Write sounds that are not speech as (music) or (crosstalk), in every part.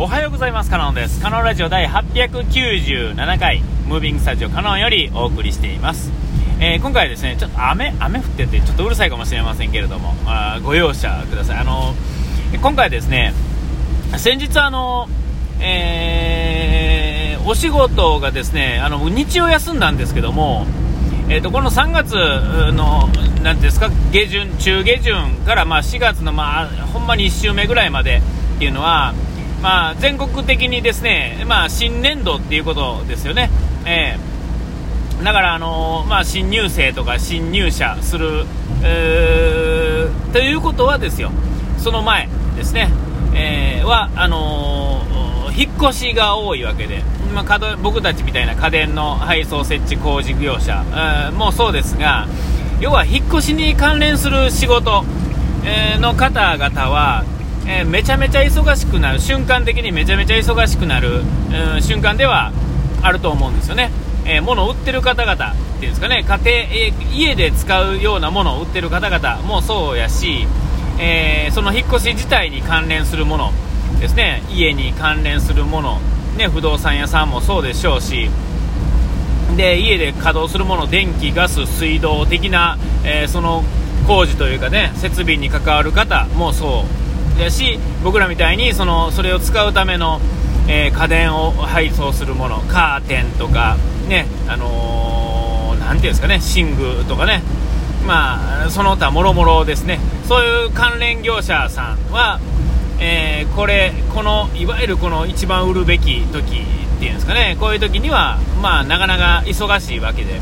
おはようございます。カノンです。カノンラジオ第897回ムービングスタジオカノンよりお送りしています、えー今回はですねちょっと雨雨降っててちょっとうるさいかもしれませんけれどもあご容赦ください。あの今回ですね先日あのえーお仕事がですねあの日曜休んだんですけどもえー、とこの3月のなんですか下旬、中下旬からまあ4月の、まあ、ほんまに1週目ぐらいまでっていうのは、まあ、全国的にですね、まあ、新年度っていうことですよね。えーだから、あのーまあ、新入生とか新入社する、えーということはですよ、その前ですね、えーはあのー引っ越しが多いわけで、まあ、僕たちみたいな家電の配送設置工事業者、えーもそうですが、要は引っ越しに関連する仕事、えーの方々は、えーめちゃめちゃ忙しくなる、瞬間的にめちゃめちゃ忙しくなる、うん瞬間ではあると思うんですよね。えー物を売ってる方々っていうんですかね、家庭、えー家で使うようなものを売ってる方々もそうやし、えーその引っ越し自体に関連するものですね、家に関連するもの、ね、不動産屋さんもそうでしょうし、で家で稼働するもの、電気、ガス、水道的な、えその工事というかね、設備に関わる方もそうだし、僕らみたいにそのそれを使うための、えー家電を配送するもの、カーテンとか、ね、あのーていうんですかね、寝具とかね、まあ、その他もろもろですね、そういう関連業者さんは、えーこれ、このいわゆるこの一番売るべき時っていうんですかね、こういう時には、まあ、なかなか忙しいわけで、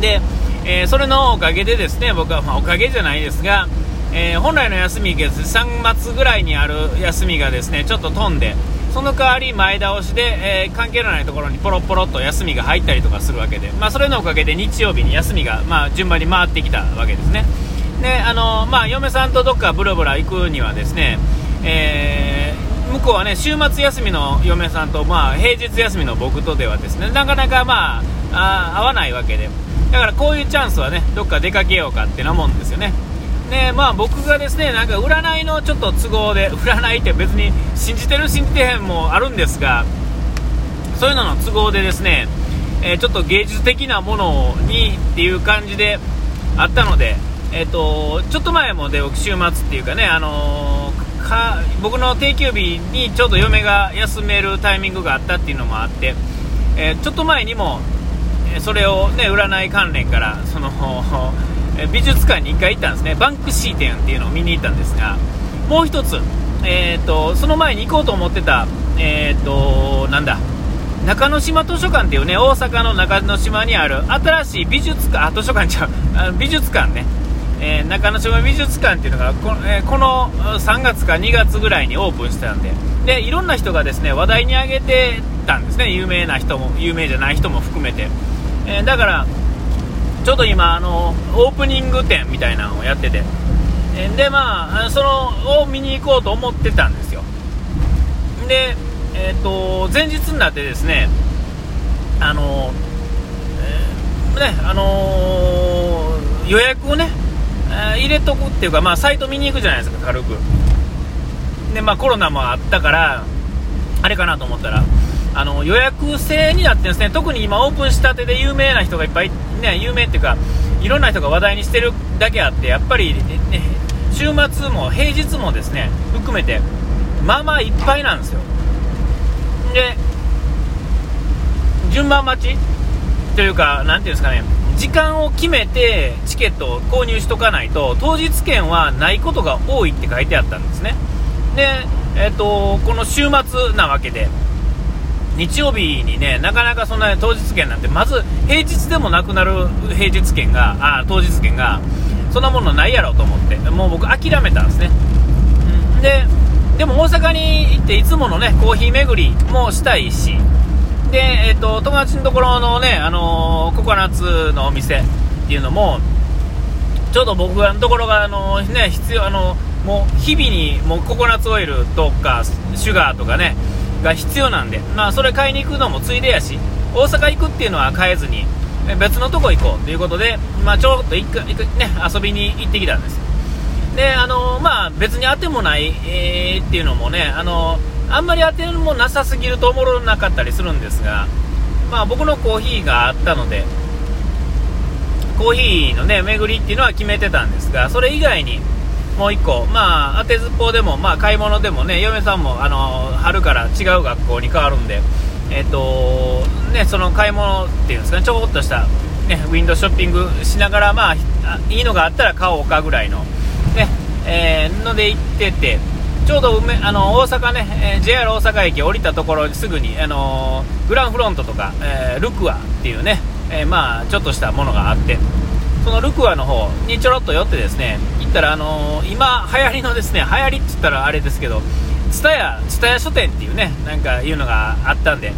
で、えーそれのおかげでですね、僕は、まあ、おかげじゃないですが、えー本来の休みが3月ぐらいにある休みがですね、ちょっと飛んで、その代わり前倒しで、えー関係のないところにポロポロと休みが入ったりとかするわけで、まあ、それのおかげで日曜日に休みが、まあ、順番に回ってきたわけですね。であのまあ、嫁さんとどっかブラブラ行くにはですね、えー向こうはね週末休みの嫁さんと、まあ、平日休みの僕とではですねなかなか、まあ、あ合わないわけでだからこういうチャンスはねどっか出かけようかってなもんですよね。でまあ、僕がですねなんか占いのちょっと都合で (laughs) 占いって別に信じてる？信じてへんもあるんですがそういうのの都合でですね、えーちょっと芸術的なものにっていう感じであったので、えー、とちょっと前もで僕週末っていうかね、あのーか僕の定休日にちょうど嫁が休めるタイミングがあったっていうのもあって、えーちょっと前にもそれを、ね、占い関連からその美術館に1回行ったんですね。バンクシー展っていうのを見に行ったんですがもう一つ、えー、とその前に行こうと思ってた、えー、となんだ中之島図書館っていうね大阪の中之島にある新しい美術館あ図書館ちゃうあ美術館ね、えー中之島美術館っていうのがこ,、えーこの3月か2月ぐらいにオープンしてたんで。でいろんな人がですね話題に上げてたんですね。有名な人も有名じゃない人も含めて、えーだからちょうど今あのオープニング展みたいなのをやってて。でまあそのを見に行こうと思ってたんですよ。でえっ、と前日になってですねあの、えーねあのー予約をね、入れとくっていうかまあサイト見に行くじゃないですか軽く。でまあコロナもあったからあれかなと思ったらあの予約制になってるんですね。特に今オープンしたてで有名な人がいっぱいね有名っていうかいろんな人が話題にしてるだけあってやっぱり、ね、週末も平日もですね含めてまあまあいっぱいなんですよ。で順番待ちというかなんていうんですかね時間を決めてチケットを購入しとかないと当日券はないことが多いって書いてあったんですね。で、えっとこの週末なわけで日曜日にねなかなかそんな当日券なんてまず平日でもなくなる平日券があ当日券がそんなものないやろうと思ってもう僕諦めたんですね。うん。ででも大阪に行っていつものねコーヒー巡りもしたいしで、えっと友達のところのね、あのーココナッツのお店っていうのもちょうど僕のところが、あのーね、必要あのもう日々にもうココナッツオイルとかシュガーとかねが必要なんで、まあ、それ買いに行くのもついでやし大阪行くっていうのは買えずに別のとこ行こうということで、まあ、ちょっと一回一回ね、遊びに行ってきたんですであのまあ、別にあてもない、えーっていうのもねあのあんまり当てもなさすぎるとおもろなかったりするんですが、まあ、僕のコーヒーがあったのでコーヒーのね巡りっていうのは決めてたんですがそれ以外にもう1個、まあ、当てずっぽうでも、まあ、買い物でもね嫁さんもあの春から違う学校に変わるんで、えーとね、その買い物っていうんですかねちょこっとした、ね、ウィンドウショッピングしながら、まあ、いいのがあったら買おうかぐらいの、ねえー、ので行ってて。ちょうど梅あの大阪ね、えー、JR 大阪駅降りたところすぐに、あのー、グランフロントとか、えー、ルクアっていうね、えまあ、ちょっとしたものがあってそのルクアの方にちょろっと寄ってですね行ったら、あの今流行りのですね流行りって言ったらあれですけど蔦屋蔦屋書店っていうねなんかいうのがあったんで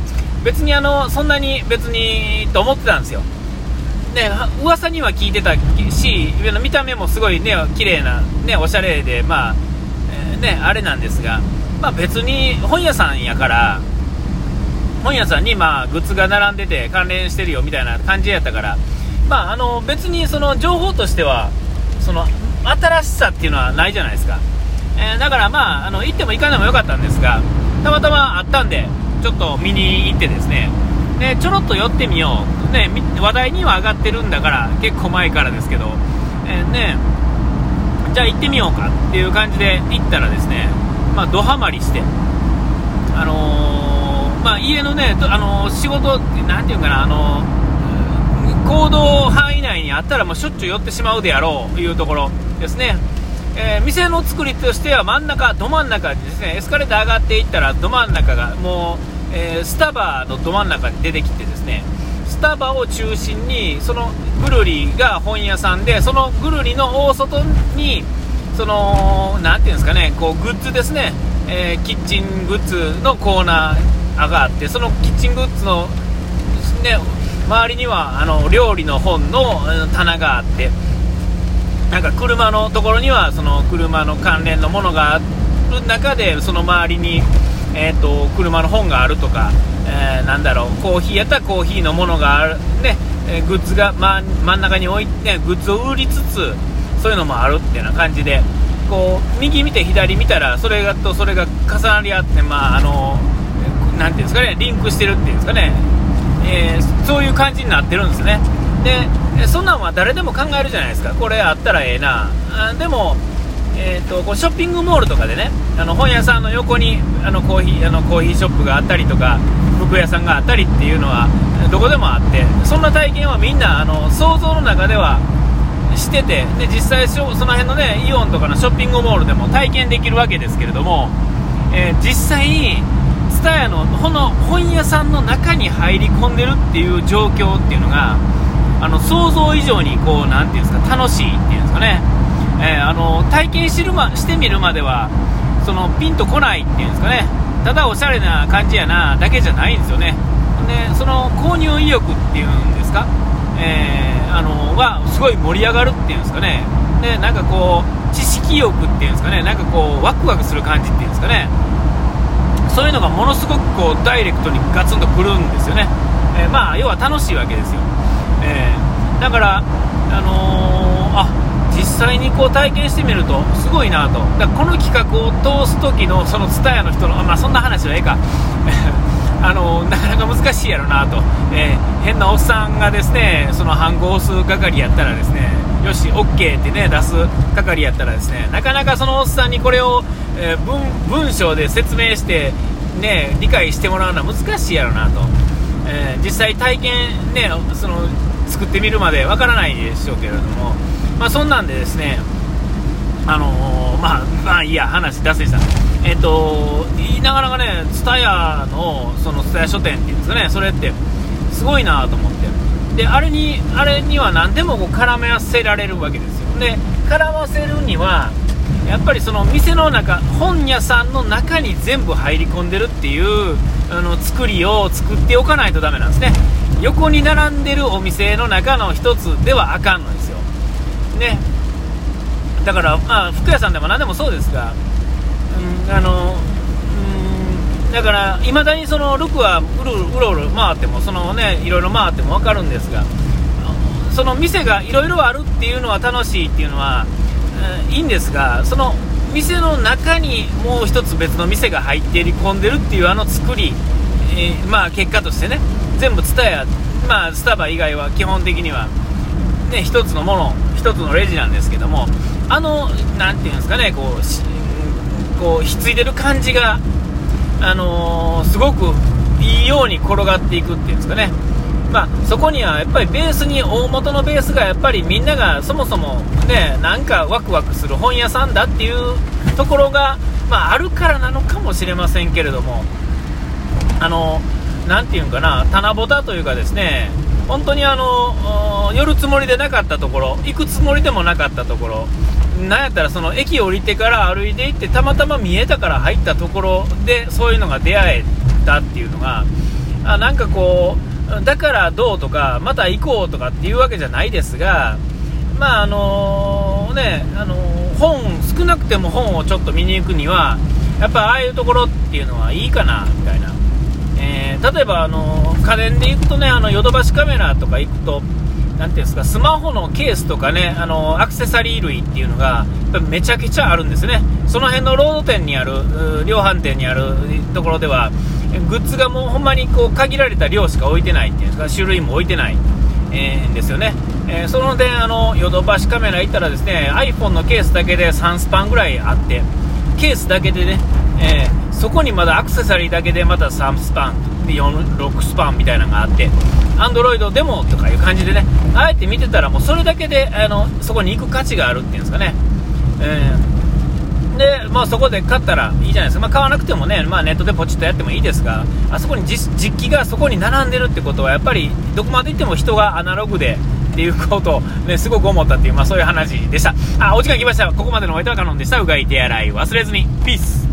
別にあのそんなに別にと思ってたんですよ。ね、噂には聞いてたし見た目もすごいね綺麗なねおしゃれでまあね、あれなんですが、まあ、別に本屋さんやから、本屋さんにまあグッズが並んでて関連してるよみたいな感じやったから、まあ、あの別にその情報としてはその新しさっていうのはないじゃないですか、えー、だからまああの行っても行かないもよかったんですがたまたまあったんでちょっと見に行ってですね。でちょろっと寄ってみよう、ね、話題には上がってるんだから結構前からですけど、えー、ねじゃあ行ってみようかっていう感じで行ったらですね、まあ、ドハマりして、あのー、まあ、家のね、あのー、仕事って、なんていうかな、あのー、行動範囲内にあったらもうしょっちゅう寄ってしまうであろうというところですね。えー、店の作りとしては真ん中、ど真ん中にですね、エスカレーター上がっていったらど真ん中がもう、えー、スタバのど真ん中に出てきてですね、スタバを中心にそのぐるりが本屋さんでそのぐるりの大外にそのなんていうんですかねこうグッズですね、えー、キッチングッズのコーナーがあってそのキッチングッズの、ね、周りにはあの料理の本の棚があってなんか車のところにはその車の関連のものがある中でその周りに、えーと車の本があるとかえー、なんだろうコーヒーやったらコーヒーのものがある、ねえグッズが、ま、真ん中に置いて、グッズを売りつつそういうのもあるっていうような感じでこう右見て左見たらそれがとそれが重なり合って、まああのなていうんですかねリンクしてるっていうんですかね、えー、そういう感じになってるんですね。でそんなんは誰でも考えるじゃないですか。これあったらええな。あでもえーと、こうショッピングモールとかでねあの本屋さんの横にあのコーヒーあのコーヒーショップがあったりとか服屋さんがあったりっていうのはどこでもあってそんな体験はみんなあの想像の中ではしててで実際その辺のねイオンとかのショッピングモールでも体験できるわけですけれども、えー、実際に TSUTAYA のこの本屋さんの中に入り込んでるっていう状況っていうのがあの想像以上にこうなていうんですか楽しいっていうんですかね。えー、あの体験してる、ま、してみるまではそのピンとこないっていうんですかね。ただおしゃれな感じやなだけじゃないんですよね。でその購入意欲っていうんですか、えー、あのはすごい盛り上がるっていうんですかね。でなんかこう知識欲っていうんですかね。なんかこうワクワクする感じっていうんですかね。そういうのがものすごくこうダイレクトにガツンとくるんですよね、えー、まあ要は楽しいわけですよ、えー、だからあのー、あ実際にこう体験してみるとすごいなと。だこの企画を通す時のその TSUTAYA の人の、まあ、そんな話はええか。(laughs) あのなかなか難しいやろなと、えー、変なおっさんがですねその反号数係やったらですねよし OK ってね出す係やったらですねなかなかそのおっさんにこれを、えー、文文章で説明してね理解してもらうのは難しいやろなと、えー、実際体験ねその作ってみるまでわからないでしょうけれどもまあ、そんなんでですね、あのー、まあ、まあいいや、話脱線した。えっ、と、言いながらね、蔦屋の、その蔦屋書店っていうんですかね、それって、すごいなと思って。で、あれに、あれには何でもこう絡め合せられるわけですよ。で、絡ませるには、やっぱりその店の中、本屋さんの中に全部入り込んでるっていうあの作りを作っておかないとダメなんですね。横に並んでるお店の中の一つではあかんのですよ。ねだから、まあ、服屋さんでも何でもそうですが、うん、あのだからいまだにそのルクはうろうろうろ回ってもその、ね、いろいろ回っても分かるんですがその店がいろいろあるっていうのは楽しいっていうのは、えー、いいんですがその店の中にもう一つ別の店が入って込んでるっていうあの作り、えー、まあ結果としてね全部 TSUTAYA、まあ、スタバ以外は基本的には、ね、一つのもの一つのレジなんですけどもあのなんていうんですかねこうこうひっついてる感じが、あのー、すごくいいように転がっていくっていうんですかね。まあ、そこにはやっぱりベースに大元のベースがやっぱりみんながそもそもねなんかワクワクする本屋さんだっていうところが、まあ、あるからなのかもしれませんけれども。あのなていうんかな棚ぼたというかですね本当にあの寄るつもりでなかったところ行くつもりでもなかったところなんやったらその駅降りてから歩いていってたまたま見えたから入ったところでそういうのが出会えたっていうのがあなんかこうだからどうとか、また行こうとかっていうわけじゃないですが、まああのね、あの本、少なくても本をちょっと見に行くには、やっぱああいうところっていうのはいいかなみたいな、えー、例えば、あの家電で行くとね、あのヨドバシカメラとか行くと、なんていうんですか、スマホのケースとかね、あのアクセサリー類っていうのが、めちゃくちゃあるんですね、その辺のロード店にある、量販店にあるところでは、グッズがもうほんまにこう限られた量しか置いてないっていうんですか種類も置いてない、えー、ですよね、えー、その点あのヨドバシカメラ行ったらですね iPhone のケースだけで3スパンぐらいあってケースだけでね、えー、そこにまだアクセサリーだけでまた3スパン。6スパンみたいなのがあって Android でもとかいう感じでねあえて見てたらもうそれだけであのそこに行く価値があるっていうんですかね、えーで、まあ、そこで買ったらいいじゃないですか、まあ、買わなくてもね、まあ、ネットでポチッとやってもいいですが、あそこに実機がそこに並んでるってことは、やっぱりどこまで行っても人がアナログでっていうことを、ね、すごく思ったっていう、まあ、そういう話でした。あ、お時間来ました。ここまでのお相手はカノンでした。うがい手洗い忘れずに。ピース